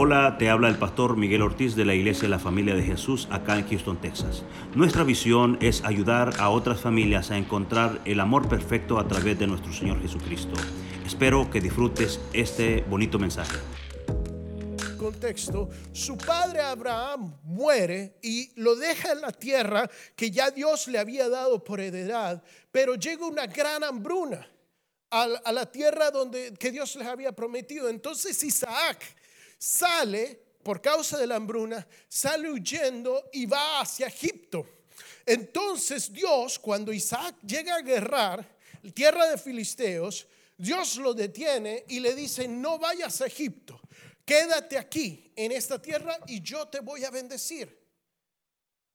Hola, te habla el pastor Miguel Ortiz de la Iglesia de la Familia de Jesús acá en Houston, Texas. Nuestra visión es ayudar a otras familias a encontrar el amor perfecto a través de nuestro Señor Jesucristo. Espero que disfrutes este bonito mensaje. Contexto, su padre Abraham muere y lo deja en la tierra que ya Dios le había dado por heredad, pero llega una gran hambruna a, la tierra donde que Dios les había prometido. Entonces Isaac sale por causa de la hambruna, sale huyendo y va hacia Egipto. Entonces Dios, cuando Isaac llega a guerrar, tierra de filisteos, Dios lo detiene y le dice, no vayas a Egipto, quédate aquí en esta tierra y yo te voy a bendecir.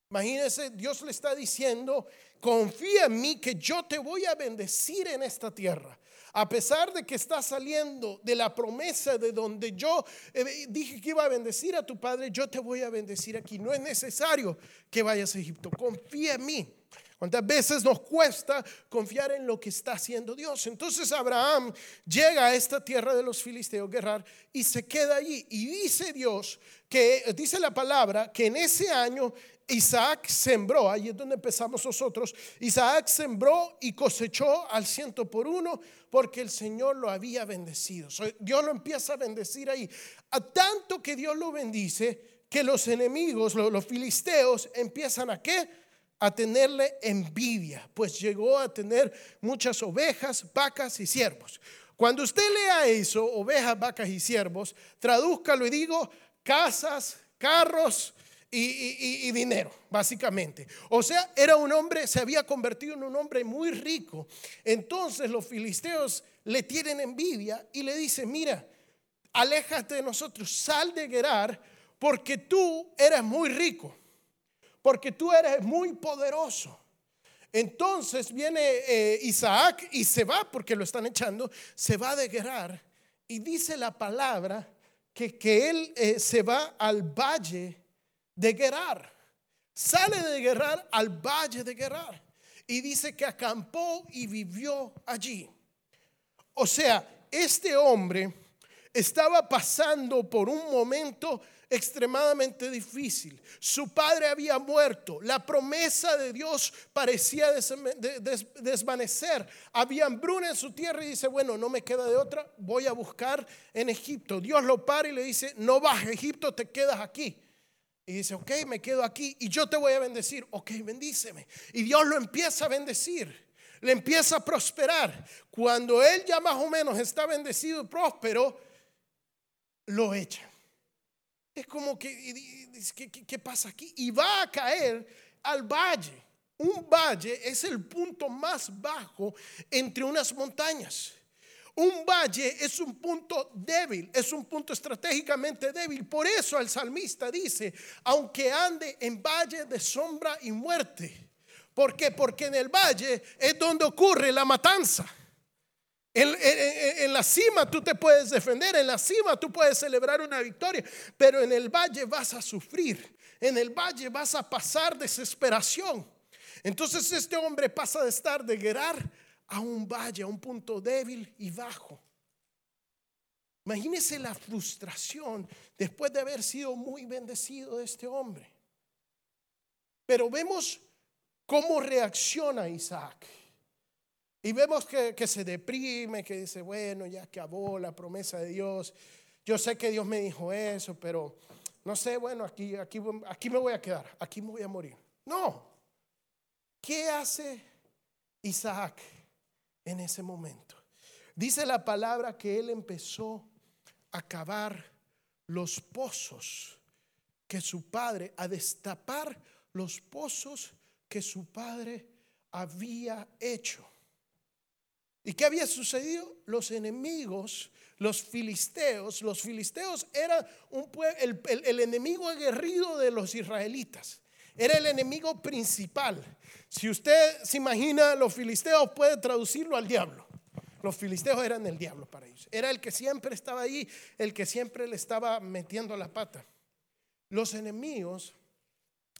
Imagínense, Dios le está diciendo, confía en mí que yo te voy a bendecir en esta tierra. A pesar de que está saliendo de la promesa de donde yo eh, dije que iba a bendecir a tu padre, yo te voy a bendecir aquí. No es necesario que vayas a Egipto. Confía en mí. ¿Cuántas veces nos cuesta confiar en lo que está haciendo Dios? Entonces Abraham llega a esta tierra de los filisteos, guerrar, y se queda allí. Y dice Dios que, dice la palabra, que en ese año Isaac sembró, ahí es donde empezamos nosotros, Isaac sembró y cosechó al ciento por uno porque el Señor lo había bendecido. Dios lo empieza a bendecir ahí. A tanto que Dios lo bendice, que los enemigos, los, filisteos, empiezan a qué? A tenerle envidia, pues llegó a tener muchas ovejas, vacas y siervos. Cuando usted lea eso, ovejas, vacas y siervos, tradúzcalo y digo, casas, carros, y, dinero, básicamente. O sea, era un hombre, se había convertido en un hombre muy rico. Entonces los filisteos le tienen envidia y le dicen, mira, aléjate de nosotros, sal de Gerar, porque tú eres muy rico, porque tú eres muy poderoso. Entonces viene eh, Isaac y se va, porque lo están echando, se va de Gerar y dice la palabra que, que él eh, se va al valle de Gerar. Sale de Gerar al valle de Gerar y dice que acampó y vivió allí. O sea, este hombre estaba pasando por un momento extremadamente difícil. Su padre había muerto. La promesa de Dios parecía desvanecer. Había hambruna en su tierra y dice, bueno, no me queda de otra, voy a buscar en Egipto. Dios lo para y le dice, no vas a Egipto, te quedas aquí. Y dice, ok, me quedo aquí y yo te voy a bendecir. Ok, bendíceme. Y Dios lo empieza a bendecir. Le empieza a prosperar. Cuando él ya más o menos está bendecido y próspero, lo echa. Es como que, ¿qué, qué pasa aquí? Y va a caer al valle. Un valle es el punto más bajo entre unas montañas. Un valle es un punto débil, es un punto estratégicamente débil. Por eso el salmista dice, aunque ande en valle de sombra y muerte. ¿Por qué? Porque en el valle es donde ocurre la matanza. En, en, la cima tú te puedes defender, en la cima tú puedes celebrar una victoria, pero en el valle vas a sufrir, en el valle vas a pasar desesperación. Entonces este hombre pasa de estar de guerrar a un valle, a un punto débil y bajo. Imagínese la frustración después de haber sido muy bendecido de este hombre. Pero vemos cómo reacciona Isaac. Y vemos que, se deprime, que dice, bueno, ya acabó la promesa de Dios. Yo sé que Dios me dijo eso, pero no sé, bueno, aquí, aquí, aquí me voy a quedar, aquí me voy a morir. No. ¿Qué hace Isaac? En ese momento. Dice la palabra que él empezó a cavar los pozos que su padre, a destapar los pozos que su padre había hecho. ¿Y qué había sucedido? Los enemigos, los filisteos, los filisteos eran un el, el enemigo aguerrido de los israelitas. Era el enemigo principal. Si usted se imagina, los filisteos puede traducirlo al diablo. Los filisteos eran el diablo para ellos. Era el que siempre estaba ahí, el que siempre le estaba metiendo la pata. Los enemigos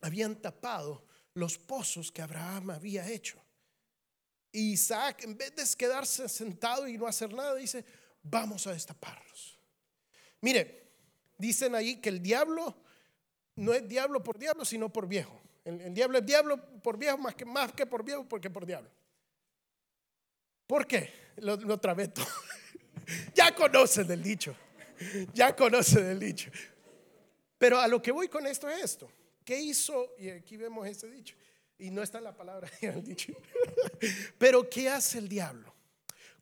habían tapado los pozos que Abraham había hecho. Isaac, en vez de quedarse sentado y no hacer nada, dice, vamos a destaparlos. Mire, dicen ahí que el diablo no es diablo por diablo, sino por viejo. El, diablo es diablo por viejo más que, más que por viejo, porque por diablo. ¿Por qué? Lo, lo trabé todo. ya conocen el dicho. Ya conocen el dicho. Pero a lo que voy con esto es esto. ¿Qué hizo? Y aquí vemos ese dicho. Y no está la palabra en el dicho. Pero ¿qué hace el diablo?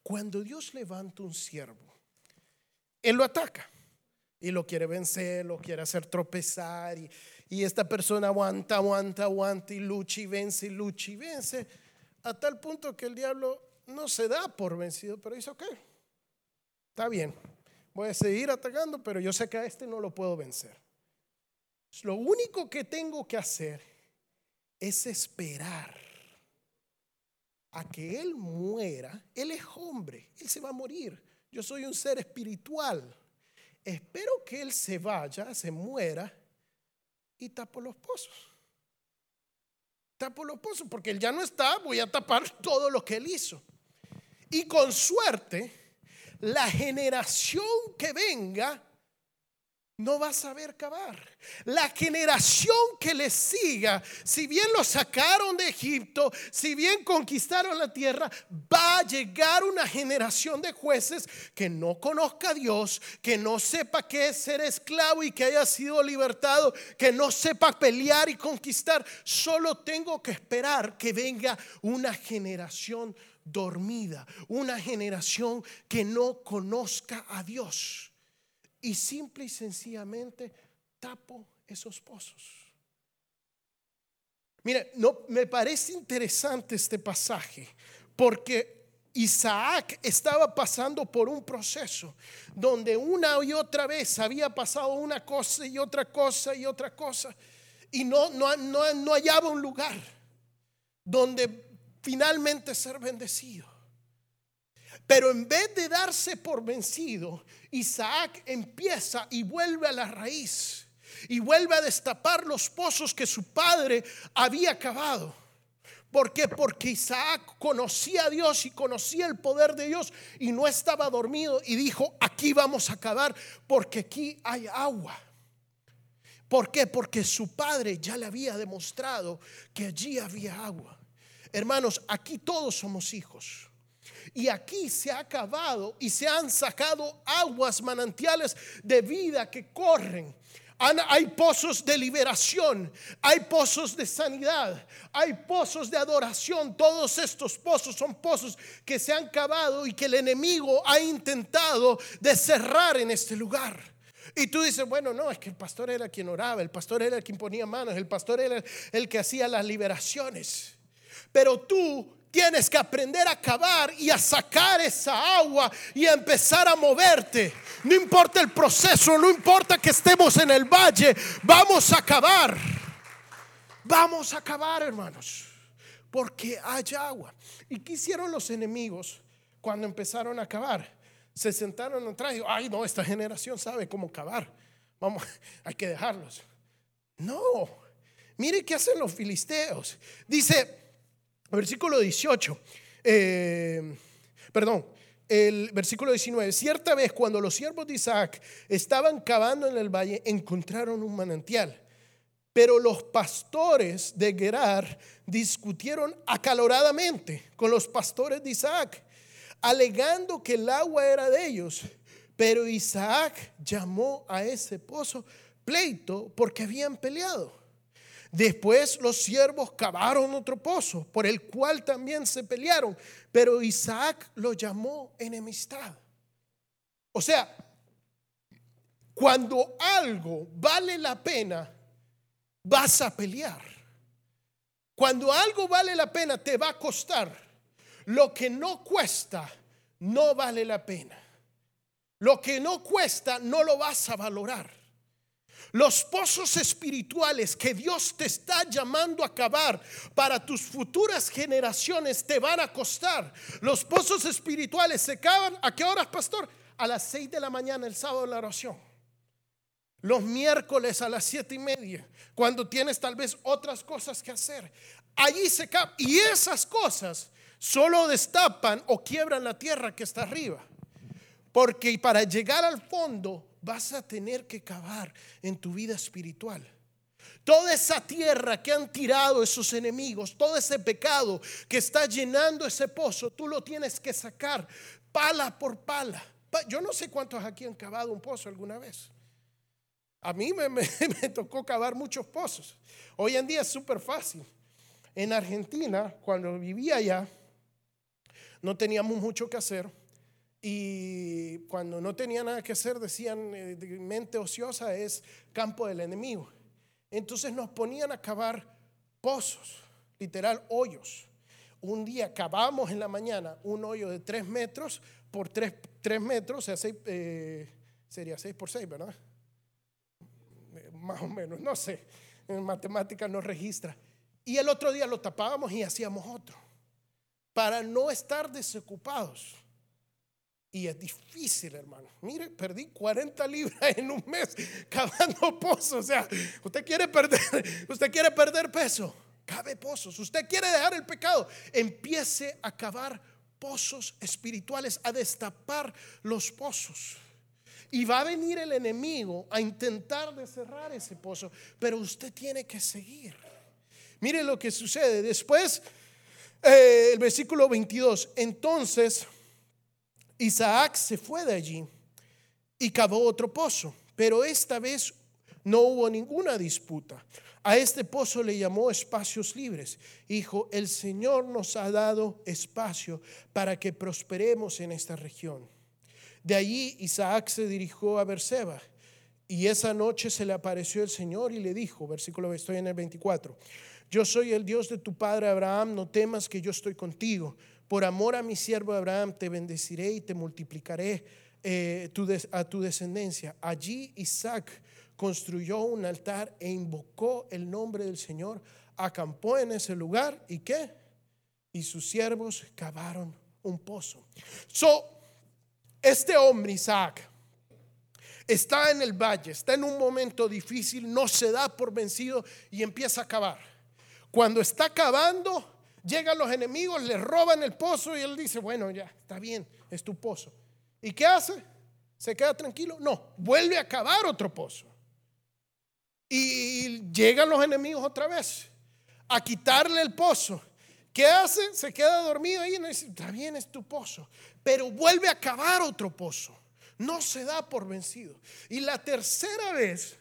Cuando Dios levanta un siervo, Él lo ataca y lo quiere vencer, lo quiere hacer tropezar. Y, y esta persona aguanta, aguanta, aguanta y lucha y vence y lucha y vence. A tal punto que el diablo no se da por vencido, pero dice, ok, está bien, voy a seguir atacando, pero yo sé que a este no lo puedo vencer. Lo único que tengo que hacer es esperar a que Él muera. Él es hombre, Él se va a morir. Yo soy un ser espiritual. Espero que Él se vaya, se muera y tapo los pozos. Tapo los pozos porque Él ya no está, voy a tapar todo lo que Él hizo. Y con suerte, la generación que venga no va a saber cavar. La generación que le siga, si bien lo sacaron de Egipto, si bien conquistaron la tierra, va a llegar una generación de jueces que no conozca a Dios, que no sepa qué es ser esclavo y que haya sido libertado, que no sepa pelear y conquistar. Solo tengo que esperar que venga una generación dormida, una generación que no conozca a Dios y simple y sencillamente tapo esos pozos. Mire, no, me parece interesante este pasaje porque Isaac estaba pasando por un proceso donde una y otra vez había pasado una cosa y otra cosa y otra cosa y no, no, no, no hallaba un lugar donde finalmente ser bendecido. Pero en vez de darse por vencido, Isaac empieza y vuelve a la raíz y vuelve a destapar los pozos que su padre había cavado. ¿Por qué? Porque Isaac conocía a Dios y conocía el poder de Dios y no estaba dormido y dijo, aquí vamos a cavar porque aquí hay agua. ¿Por qué? Porque su padre ya le había demostrado que allí había agua. Hermanos, aquí todos somos hijos. Y aquí se ha acabado y se han sacado aguas manantiales de vida que corren. Hay pozos de liberación, hay pozos de sanidad, hay pozos de adoración. Todos estos pozos son pozos que se han cavado y que el enemigo ha intentado de cerrar en este lugar. Y tú dices, bueno, no, es que el pastor era quien oraba, el pastor era quien ponía manos, el pastor era el que hacía las liberaciones. Pero tú tienes que aprender a cavar y a sacar esa agua y a empezar a moverte. No importa el proceso, no importa que estemos en el valle, vamos a cavar. Vamos a cavar, hermanos, porque hay agua. ¿Y qué hicieron los enemigos cuando empezaron a cavar? Se sentaron atrás y, ay, no, esta generación sabe cómo cavar. Vamos, hay que dejarlos. No, mire qué hacen los filisteos. Dice, Versículo 18. Eh, perdón, el versículo 19. Cierta vez cuando los siervos de Isaac estaban cavando en el valle, encontraron un manantial. Pero los pastores de Gerar discutieron acaloradamente con los pastores de Isaac, alegando que el agua era de ellos. Pero Isaac llamó a ese pozo pleito porque habían peleado. Después los siervos cavaron otro pozo, por el cual también se pelearon, pero Isaac lo llamó enemistad. O sea, cuando algo vale la pena, vas a pelear. Cuando algo vale la pena, te va a costar. Lo que no cuesta, no vale la pena. Lo que no cuesta, no lo vas a valorar. Los pozos espirituales que Dios te está llamando a cavar para tus futuras generaciones te van a costar. Los pozos espirituales se cavan. ¿A qué horas, pastor? A las seis de la mañana el sábado de la oración. Los miércoles a las siete y media, cuando tienes tal vez otras cosas que hacer. Allí se cavan. Y esas cosas solo destapan o quiebran la tierra que está arriba. Porque para llegar al fondo vas a tener que cavar en tu vida espiritual. Toda esa tierra que han tirado esos enemigos, todo ese pecado que está llenando ese pozo, tú lo tienes que sacar pala por pala. Yo no sé cuántos aquí han cavado un pozo alguna vez. A mí me, tocó cavar muchos pozos. Hoy en día es súper fácil. En Argentina, cuando vivía allá, no teníamos mucho que hacer. Y cuando no tenía nada que hacer, decían, eh, mente ociosa es campo del enemigo. Entonces nos ponían a cavar pozos, literal hoyos. Un día cavamos en la mañana un hoyo de tres metros por tres, metros, o sea, seis, eh, sería seis por seis, ¿verdad? Eh, más o menos, no sé, en matemáticas no registra. Y el otro día lo tapábamos y hacíamos otro, para no estar desocupados. Y es difícil, hermano. Mire, perdí 40 libras en un mes cavando pozos. O sea, usted quiere perder, usted quiere perder peso. Cabe pozos. Usted quiere dejar el pecado. Empiece a cavar pozos espirituales, a destapar los pozos. Y va a venir el enemigo a intentar de cerrar ese pozo, pero usted tiene que seguir. Mire lo que sucede. Después, eh, el versículo 22. Entonces Isaac se fue de allí y cavó otro pozo, pero esta vez no hubo ninguna disputa. A este pozo le llamó espacios libres. Hijo, el Señor nos ha dado espacio para que prosperemos en esta región. De allí Isaac se dirigió a Berseba. Y esa noche se le apareció el Señor y le dijo, versículo, estoy en el 24, yo soy el Dios de tu padre Abraham, no temas que yo estoy contigo por amor a mi siervo Abraham, te bendeciré y te multiplicaré eh, a tu descendencia. Allí Isaac construyó un altar e invocó el nombre del Señor, acampó en ese lugar y qué? Y sus siervos cavaron un pozo. So, este hombre, Isaac, está en el valle, está en un momento difícil, no se da por vencido y empieza a cavar. Cuando está cavando, Llegan los enemigos, le roban el pozo y él dice, bueno, ya, está bien, es tu pozo. ¿Y qué hace? ¿Se queda tranquilo? No, vuelve a cavar otro pozo. Y llegan los enemigos otra vez a quitarle el pozo. ¿Qué hace? Se queda dormido ahí y dice, está bien, es tu pozo. Pero vuelve a cavar otro pozo. No se da por vencido. Y la tercera vez,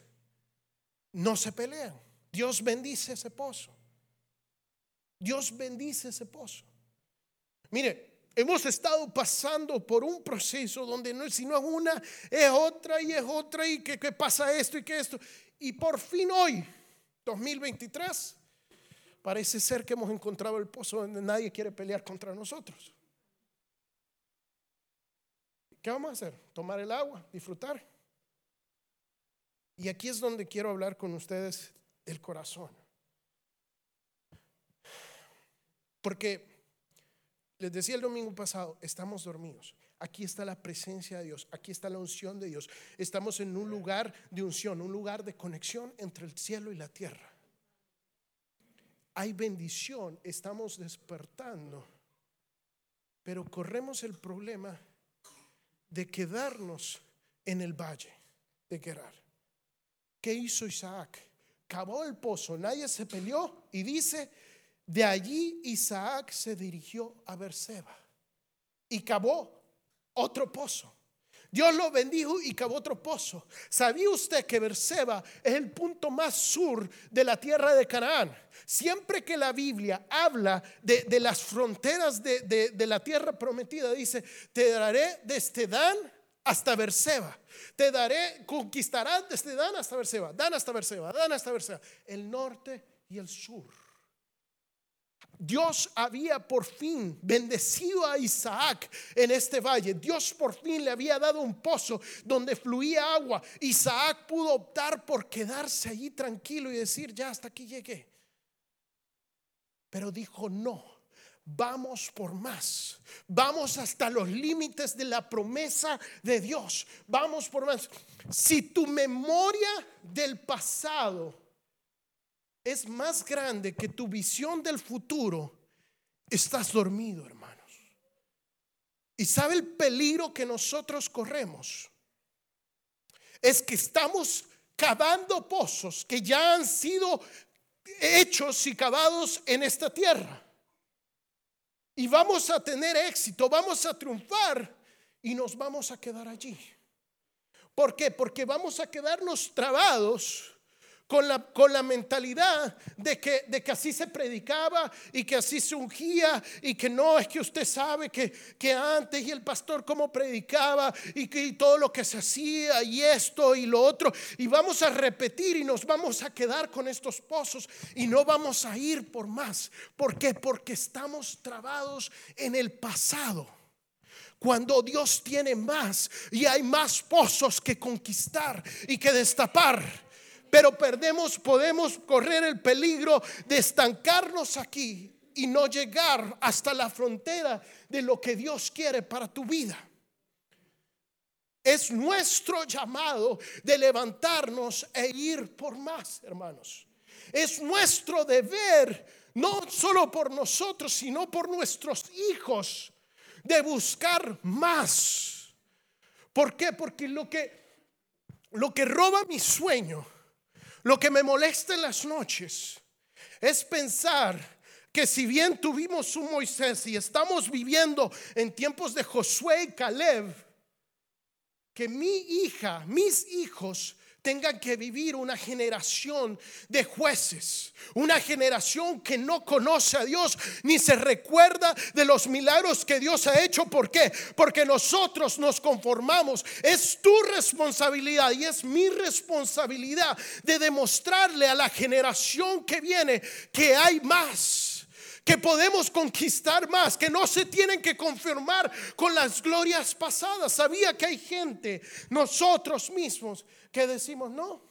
no se pelean. Dios bendice ese pozo. Dios bendice ese pozo. Mire, hemos estado pasando por un proceso donde no es sino una, es otra y es otra y que, pasa esto y que esto. Y por fin hoy, 2023, parece ser que hemos encontrado el pozo donde nadie quiere pelear contra nosotros. ¿Qué vamos a hacer? Tomar el agua, disfrutar. Y aquí es donde quiero hablar con ustedes del corazón. Porque les decía el domingo pasado, estamos dormidos. Aquí está la presencia de Dios, aquí está la unción de Dios. Estamos en un lugar de unción, un lugar de conexión entre el cielo y la tierra. Hay bendición, estamos despertando, pero corremos el problema de quedarnos en el valle de Gerar. ¿Qué hizo Isaac? Cavó el pozo, nadie se peleó y dice, de allí Isaac se dirigió a Berseba y cavó otro pozo. Dios lo bendijo y cavó otro pozo. ¿Sabía usted que Berseba es el punto más sur de la tierra de Canaán? Siempre que la Biblia habla de, las fronteras de, de, la tierra prometida, dice, te daré desde Dan hasta Berseba. Te daré, conquistarás desde Dan hasta Berseba, Dan hasta Berseba, Dan hasta Berseba. El norte y el sur. Dios había por fin bendecido a Isaac en este valle. Dios por fin le había dado un pozo donde fluía agua. Isaac pudo optar por quedarse allí tranquilo y decir, ya hasta aquí llegué. Pero dijo, no, vamos por más. Vamos hasta los límites de la promesa de Dios. Vamos por más. Si tu memoria del pasado es más grande que tu visión del futuro, estás dormido, hermanos. ¿Y sabe el peligro que nosotros corremos? es que estamos cavando pozos que ya han sido hechos y cavados en esta tierra. Y vamos a tener éxito, vamos a triunfar y nos vamos a quedar allí. ¿Por qué? Porque vamos a quedarnos trabados con la, con la mentalidad de que, de que así se predicaba y que así se ungía y que no es que usted sabe que, que antes y el pastor cómo predicaba y que todo lo que se hacía y esto y lo otro y vamos a repetir y nos vamos a quedar con estos pozos y no vamos a ir por más. ¿Por qué? Porque estamos trabados en el pasado cuando Dios tiene más y hay más pozos que conquistar y que destapar pero perdemos, podemos correr el peligro de estancarnos aquí y no llegar hasta la frontera de lo que Dios quiere para tu vida. Es nuestro llamado de levantarnos e ir por más, hermanos. Es nuestro deber, no solo por nosotros, sino por nuestros hijos, de buscar más. ¿Por qué? Porque lo que, lo que roba mi sueño lo que me molesta en las noches es pensar que si bien tuvimos un Moisés y estamos viviendo en tiempos de Josué y Caleb, que mi hija, mis hijos tengan que vivir una generación de jueces, una generación que no conoce a Dios ni se recuerda de los milagros que Dios ha hecho. ¿Por qué? Porque nosotros nos conformamos. Es tu responsabilidad y es mi responsabilidad de demostrarle a la generación que viene que hay más que podemos conquistar más, que no se tienen que confirmar con las glorias pasadas. Sabía que hay gente, nosotros mismos, que decimos, no,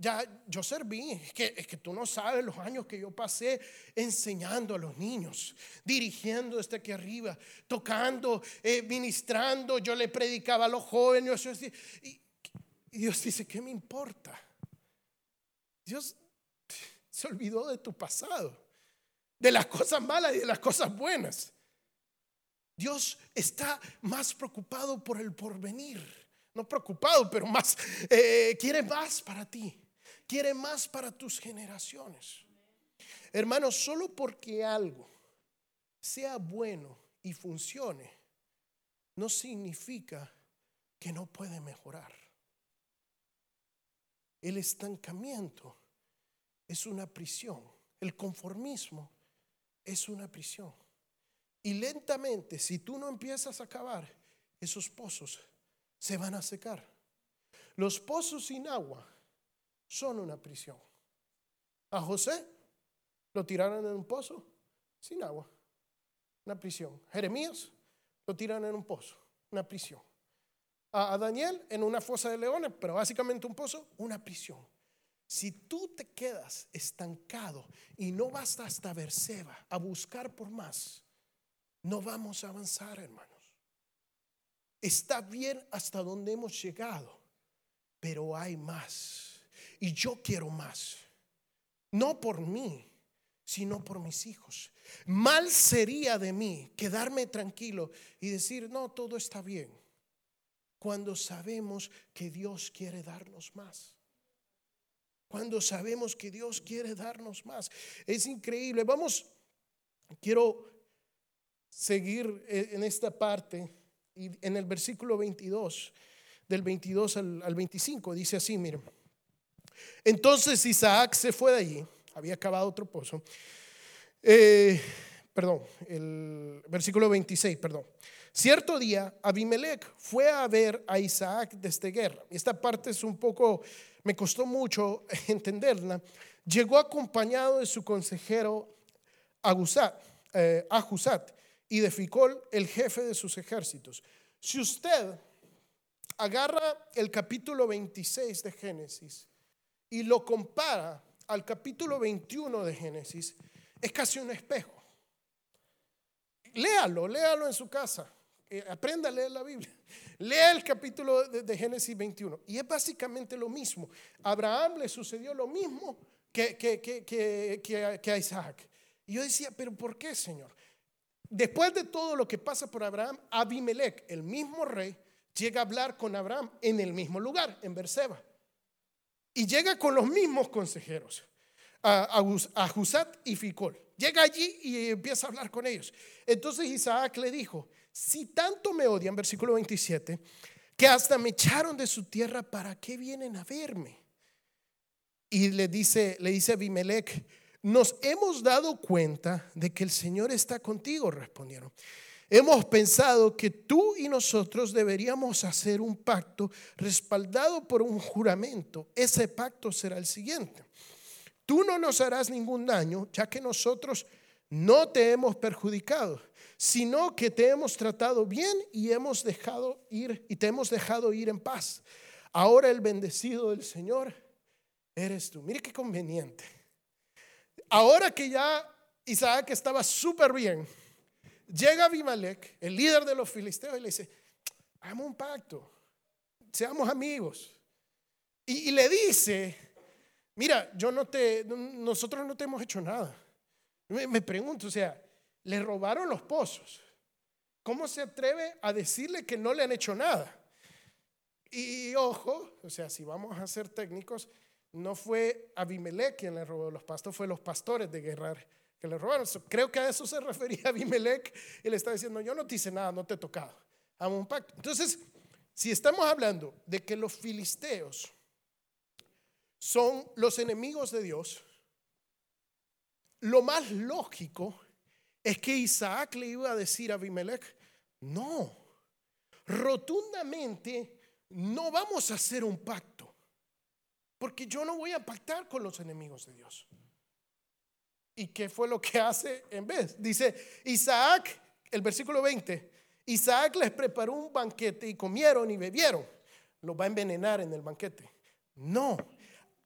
ya yo serví, es que, es que tú no sabes los años que yo pasé enseñando a los niños, dirigiendo desde aquí arriba, tocando, eh, ministrando, yo le predicaba a los jóvenes. Y, y Dios dice, ¿qué me importa? Dios se olvidó de tu pasado, de las cosas malas y de las cosas buenas. Dios está más preocupado por el porvenir no preocupado, pero más, eh, quiere más para ti, quiere más para tus generaciones. Hermanos, solo porque algo sea bueno y funcione, no significa que no puede mejorar. El estancamiento es una prisión, el conformismo es una prisión. Y lentamente, si tú no empiezas a cavar esos pozos, se van a secar. Los pozos sin agua son una prisión. A José lo tiraron en un pozo sin agua, una prisión. Jeremías lo tiraron en un pozo, una prisión. A, Daniel en una fosa de leones, pero básicamente un pozo, una prisión. Si tú te quedas estancado y no vas hasta Berseba a buscar por más, no vamos a avanzar, hermano. Está bien hasta donde hemos llegado, pero hay más. Y yo quiero más. No por mí, sino por mis hijos. Mal sería de mí quedarme tranquilo y decir, no, todo está bien, cuando sabemos que Dios quiere darnos más. Cuando sabemos que Dios quiere darnos más. Es increíble. Vamos, quiero seguir en esta parte y en el versículo 22, del 22 al, 25, dice así, miren. Entonces Isaac se fue de allí, había acabado otro pozo. Eh, perdón, el versículo 26, perdón. Cierto día, Abimelech fue a ver a Isaac desde guerra. Esta parte es un poco, me costó mucho entenderla. Llegó acompañado de su consejero Agusat, eh, y de Ficol, el jefe de sus ejércitos. Si usted agarra el capítulo 26 de Génesis y lo compara al capítulo 21 de Génesis, es casi un espejo. Léalo, léalo en su casa. Eh, aprenda a leer la Biblia. Lea el capítulo de, Génesis 21. Y es básicamente lo mismo. A Abraham le sucedió lo mismo que, que, que, que a Isaac. Y yo decía, pero ¿por qué, Señor? Después de todo lo que pasa por Abraham, Abimelech, el mismo rey, llega a hablar con Abraham en el mismo lugar, en Berseba. Y llega con los mismos consejeros, a, a, y Ficol. Llega allí y empieza a hablar con ellos. Entonces Isaac le dijo, si tanto me odian, versículo 27, que hasta me echaron de su tierra, ¿para qué vienen a verme? Y le dice, le dice Abimelech, nos hemos dado cuenta de que el Señor está contigo, respondieron. Hemos pensado que tú y nosotros deberíamos hacer un pacto respaldado por un juramento. Ese pacto será el siguiente. Tú no nos harás ningún daño, ya que nosotros no te hemos perjudicado, sino que te hemos tratado bien y hemos dejado ir y te hemos dejado ir en paz. Ahora el bendecido del Señor eres tú. Mire qué conveniente. Ahora que ya Isaac estaba súper bien, llega Abimelech, el líder de los filisteos, y le dice, hagamos un pacto, seamos amigos. Y, le dice, mira, yo no te, nosotros no te hemos hecho nada. Me, me pregunto, o sea, le robaron los pozos. ¿Cómo se atreve a decirle que no le han hecho nada? Y ojo, o sea, si vamos a ser técnicos, no fue Abimelech quien le robó los pastos, fue los pastores de Guerrar que le robaron. Creo que a eso se refería Abimelech y le está diciendo, yo no te hice nada, no te he tocado. Amo un pacto. Entonces, si estamos hablando de que los filisteos son los enemigos de Dios, lo más lógico es que Isaac le iba a decir a Abimelech, no, rotundamente no vamos a hacer un pacto. Porque yo no voy a pactar con los enemigos de Dios. ¿Y qué fue lo que hace en vez? Dice Isaac, el versículo 20, Isaac les preparó un banquete y comieron y bebieron. Lo va a envenenar en el banquete. No.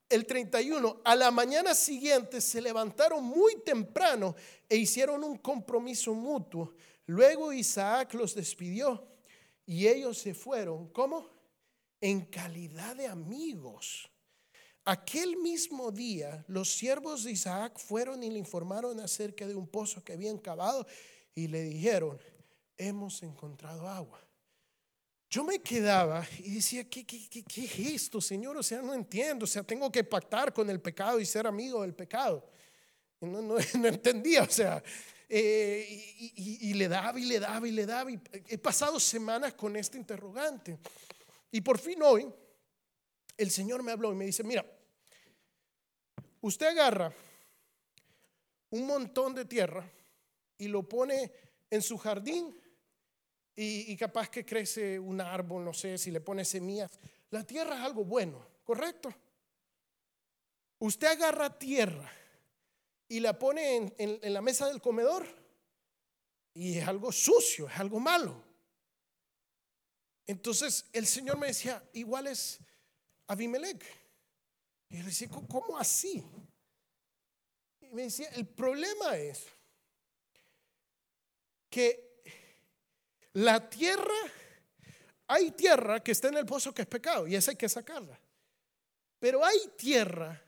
El 31, a la mañana siguiente se levantaron muy temprano e hicieron un compromiso mutuo. Luego Isaac los despidió y ellos se fueron. ¿Cómo? En calidad de amigos. Aquel mismo día los siervos de Isaac fueron y le informaron acerca de un pozo que habían cavado y le dijeron, hemos encontrado agua. Yo me quedaba y decía, ¿qué, qué, qué, es esto, Señor? O sea, no entiendo. O sea, tengo que pactar con el pecado y ser amigo del pecado. no, no, entendía, o sea, eh, y, le daba y le daba y le daba. He pasado semanas con este interrogante. Y por fin hoy, el Señor me habló y me dice, mira, usted agarra un montón de tierra y lo pone en su jardín y, capaz que crece un árbol, no sé, si le pone semillas. La tierra es algo bueno, ¿correcto? Usted agarra tierra y la pone en, en la mesa del comedor y es algo sucio, es algo malo. Entonces el Señor me decía, igual es Abimelech. Y le decía, ¿cómo así? Y me decía, el problema es que la tierra, hay tierra que está en el pozo que es pecado y esa hay que sacarla. Pero hay tierra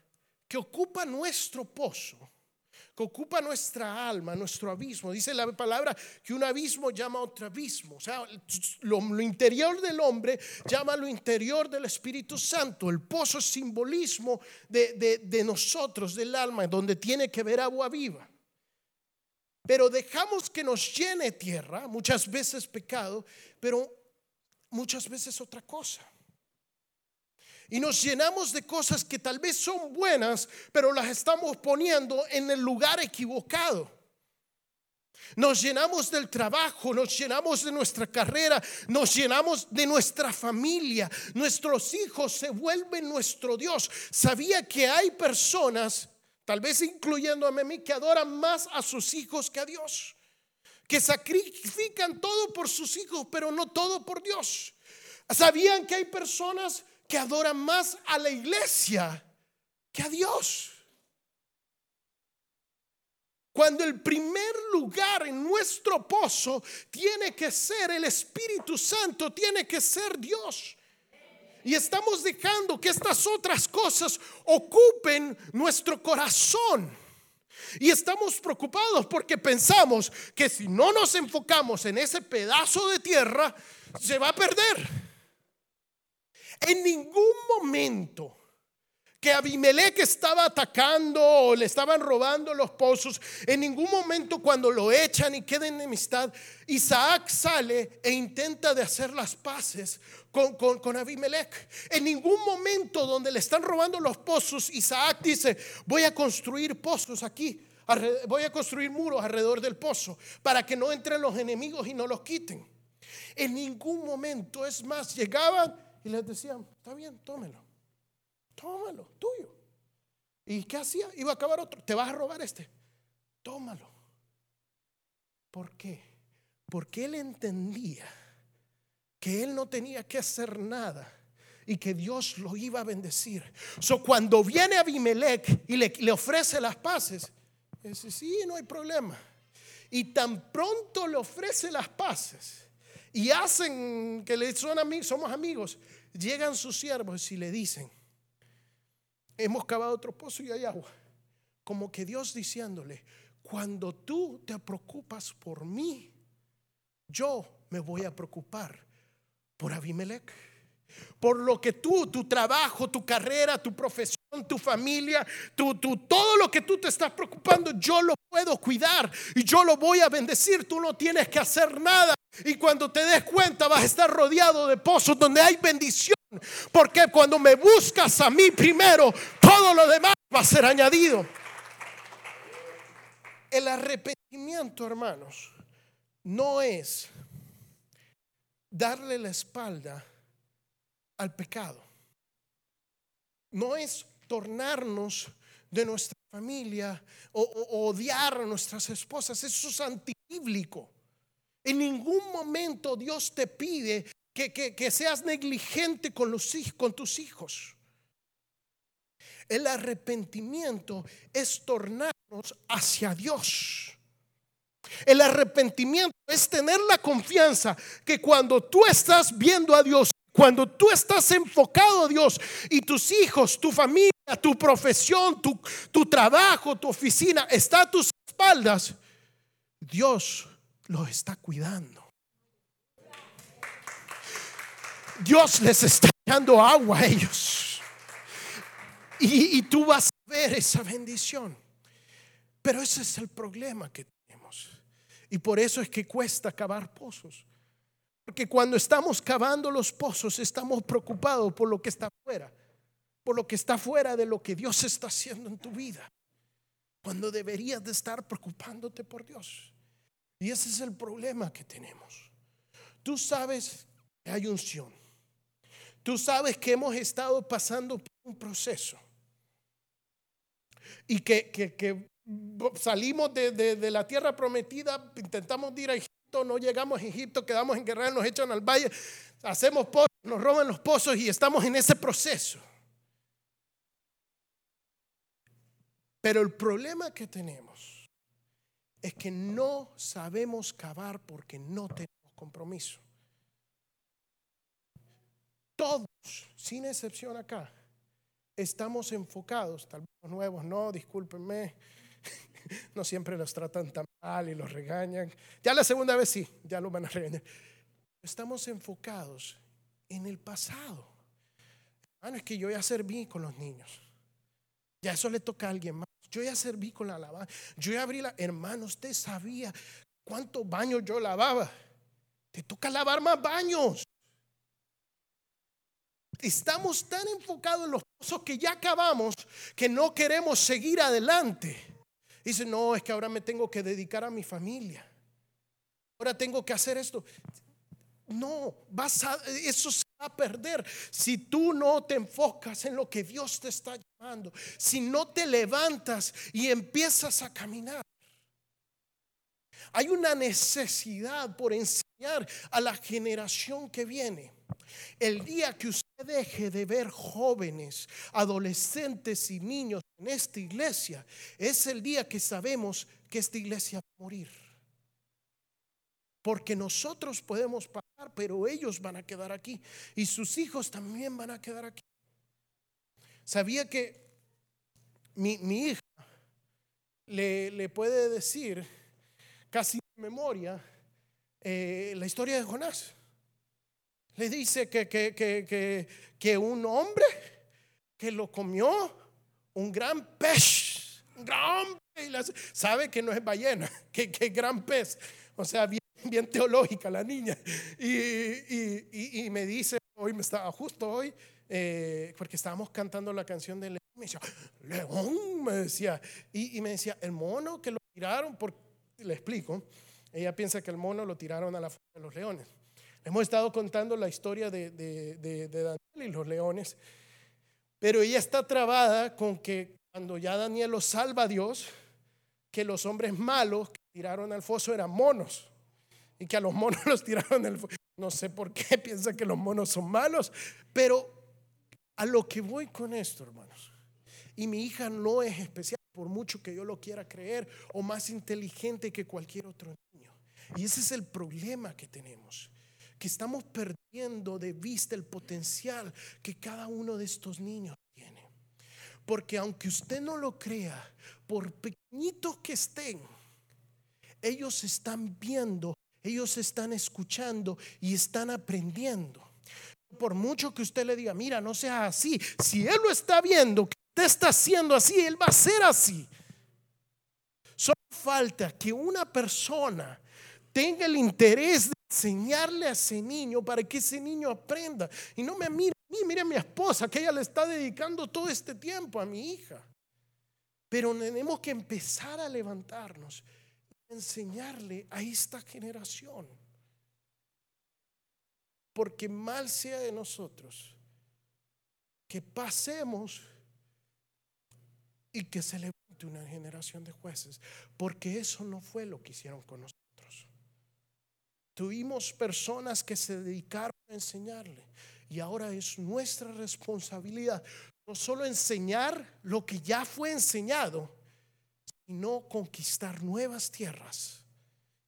que ocupa nuestro pozo que ocupa nuestra alma, nuestro abismo. Dice la palabra que un abismo llama otro abismo. O sea, lo, interior del hombre llama lo interior del Espíritu Santo. El pozo es simbolismo de, de nosotros, del alma, donde tiene que ver agua viva. Pero dejamos que nos llene tierra, muchas veces pecado, pero muchas veces otra cosa y nos llenamos de cosas que tal vez son buenas, pero las estamos poniendo en el lugar equivocado. Nos llenamos del trabajo, nos llenamos de nuestra carrera, nos llenamos de nuestra familia. Nuestros hijos se vuelven nuestro Dios. Sabía que hay personas, tal vez incluyendo a mí, que adoran más a sus hijos que a Dios. Que sacrifican todo por sus hijos, pero no todo por Dios. Sabían que hay personas que adoran más a la iglesia que a Dios. Cuando el primer lugar en nuestro pozo tiene que ser el Espíritu Santo, tiene que ser Dios. Y estamos dejando que estas otras cosas ocupen nuestro corazón. Y estamos preocupados porque pensamos que si no nos enfocamos en ese pedazo de tierra, se va a perder. En ningún momento que Abimelech estaba atacando o le estaban robando los pozos, en ningún momento cuando lo echan y queda enemistad, Isaac sale e intenta de hacer las paces con, con, con Abimelech. En ningún momento donde le están robando los pozos, Isaac dice, voy a construir pozos aquí, voy a construir muros alrededor del pozo para que no entren los enemigos y no los quiten. En ningún momento, es más, llegaban y les decían, está bien, tómelo tómalo, tuyo. ¿Y qué hacía? Iba a acabar otro. ¿Te vas a robar este? Tómalo. ¿Por qué? Porque él entendía que él no tenía que hacer nada y que Dios lo iba a bendecir. So, cuando viene Abimelech y le, le ofrece las paces, dice, sí, no hay problema. Y tan pronto le ofrece las paces y hacen que le son amigos, somos amigos, llegan sus siervos y le dicen, hemos cavado otro pozo y hay agua. Como que Dios diciéndole, cuando tú te preocupas por mí, yo me voy a preocupar por Abimelech. Por lo que tú, tu trabajo, tu carrera, tu profesión, tu familia, tu, tu, todo lo que tú te estás preocupando, yo lo puedo cuidar y yo lo voy a bendecir. Tú no tienes que hacer nada. Y cuando te des cuenta vas a estar rodeado de pozos donde hay bendición porque cuando me buscas a mí primero, todo lo demás va a ser añadido. El arrepentimiento, hermanos, no es darle la espalda al pecado. No es tornarnos de nuestra familia o, odiar a nuestras esposas. Eso es antibíblico. En ningún momento Dios te pide que, seas negligente con, los, con tus hijos. El arrepentimiento es tornarnos hacia Dios. El arrepentimiento es tener la confianza que cuando tú estás viendo a Dios, cuando tú estás enfocado a Dios y tus hijos, tu familia, tu profesión, tu, tu trabajo, tu oficina está a tus espaldas, Dios los está cuidando. Dios les está dando agua a ellos. Y, tú vas a ver esa bendición. Pero ese es el problema que tenemos. Y por eso es que cuesta cavar pozos. Porque cuando estamos cavando los pozos estamos preocupados por lo que está fuera. Por lo que está fuera de lo que Dios está haciendo en tu vida. Cuando deberías de estar preocupándote por Dios. Y ese es el problema que tenemos. Tú sabes que hay unción. Tú sabes que hemos estado pasando por un proceso y que, salimos de, la tierra prometida, intentamos ir a Egipto, no llegamos a Egipto, quedamos en guerra, nos echan al valle, hacemos pozos, nos roban los pozos y estamos en ese proceso. Pero el problema que tenemos es que no sabemos cavar porque no tenemos compromiso. Todos, sin excepción acá, estamos enfocados, tal vez los nuevos no, discúlpenme, no siempre los tratan tan mal y los regañan. Ya la segunda vez sí, ya lo van a regañar. Estamos enfocados en el pasado. Hermano, es que yo ya serví con los niños. Ya eso le toca a alguien más. Yo ya serví con la alabanza. Yo ya abrí la. Hermano, usted sabía cuántos baños yo lavaba. Te toca lavar más baños. Estamos tan enfocados en los pozos que ya acabamos que no queremos seguir adelante. Dice, no, es que ahora me tengo que dedicar a mi familia. Ahora tengo que hacer esto. No, vas a, eso a perder si tú no te enfocas en lo que Dios te está llamando. Si no te levantas y empiezas a caminar. Hay una necesidad por enseñar a la generación que viene el día que usted deje de ver jóvenes, adolescentes y niños en esta iglesia, es el día que sabemos que esta iglesia va a morir. Porque nosotros podemos pasar, pero ellos van a quedar aquí. Y sus hijos también van a quedar aquí. Sabía que mi, hija le, puede decir casi en memoria eh, la historia de Jonás. le dice que, que, que, que, un hombre que lo comió un gran pez, un gran pez, sabe que no es ballena, que gran pez, o sea, bien, bien teológica la niña. Y, me dice, hoy me estaba justo hoy, eh, porque estábamos cantando la canción de León, me decía, León, me decía, y, me decía, el mono que lo tiraron, por, le explico, ella piensa que el mono lo tiraron a la fuerza de los leones. Hemos estado contando la historia de, de, Daniel y los leones, pero ella está trabada con que cuando ya Daniel lo salva a Dios, que los hombres malos que tiraron al foso eran monos y que a los monos los tiraron al foso. No sé por qué piensa que los monos son malos, pero a lo que voy con esto, hermanos. Y mi hija no es especial, por mucho que yo lo quiera creer, o más inteligente que cualquier otro niño. Y ese es el problema que tenemos, que estamos perdiendo de vista el potencial que cada uno de estos niños tiene. Porque aunque usted no lo crea, por pequeñitos que estén, ellos están viendo, ellos están escuchando y están aprendiendo. Por mucho que usted le diga, mira, no sea así, si él lo está viendo, que usted está haciendo así, él va a ser así. Solo falta que una persona tenga el interés de enseñarle a ese niño para que ese niño aprenda. Y no me mire a mí, mire a mi esposa, que ella le está dedicando todo este tiempo a mi hija. Pero tenemos que empezar a levantarnos enseñarle a esta generación. Porque mal sea de nosotros que pasemos y que se levante una generación de jueces, porque eso no fue lo que hicieron con nosotros. Tuvimos personas que se dedicaron a enseñarle y ahora es nuestra responsabilidad no solo enseñar lo que ya fue enseñado, sino conquistar nuevas tierras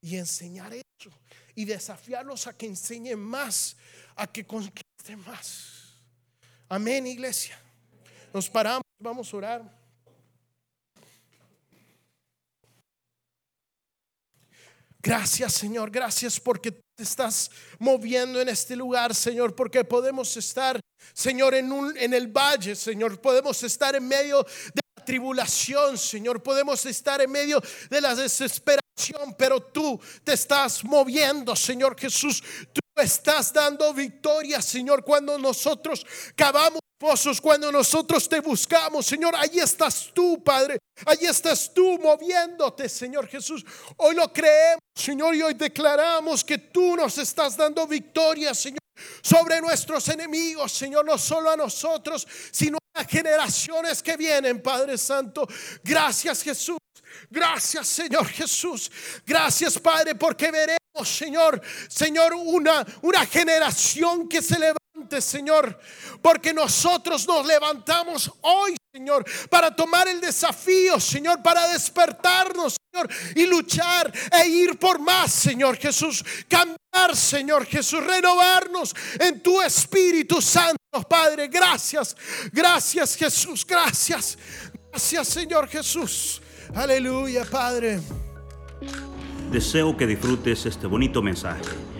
y enseñar eso y desafiarlos a que enseñen más, a que conquisten más. Amén, iglesia. Nos paramos, vamos a orar. Gracias, Señor. Gracias porque te estás moviendo en este lugar, Señor, porque podemos estar, Señor, en, un, en el valle, Señor. Podemos estar en medio tribulación, Señor. Podemos estar en medio de la desesperación, pero tú te estás moviendo, Señor Jesús. Tú estás dando victoria, Señor, cuando nosotros cavamos pozos, cuando nosotros te buscamos, Señor, ahí estás tú, Padre. Ahí estás tú moviéndote, Señor Jesús. Hoy lo creemos, Señor, y hoy declaramos que tú nos estás dando victoria, Señor, sobre nuestros enemigos, Señor, no solo a nosotros, sino las generaciones que vienen, Padre Santo. Gracias, Jesús. Gracias, Señor Jesús. Gracias, Padre, porque veremos, Señor, Señor, una, una generación que se levante, Señor, porque nosotros nos levantamos hoy, Señor, para tomar el desafío, Señor, para despertarnos, Y luchar e ir por más, Señor Jesús. Cambiar, Señor Jesús, renovarnos en tu Espíritu Santo, Padre. Gracias, gracias, Jesús, gracias. Gracias, Señor Jesús. Aleluya, Padre. Deseo que disfrutes este bonito mensaje.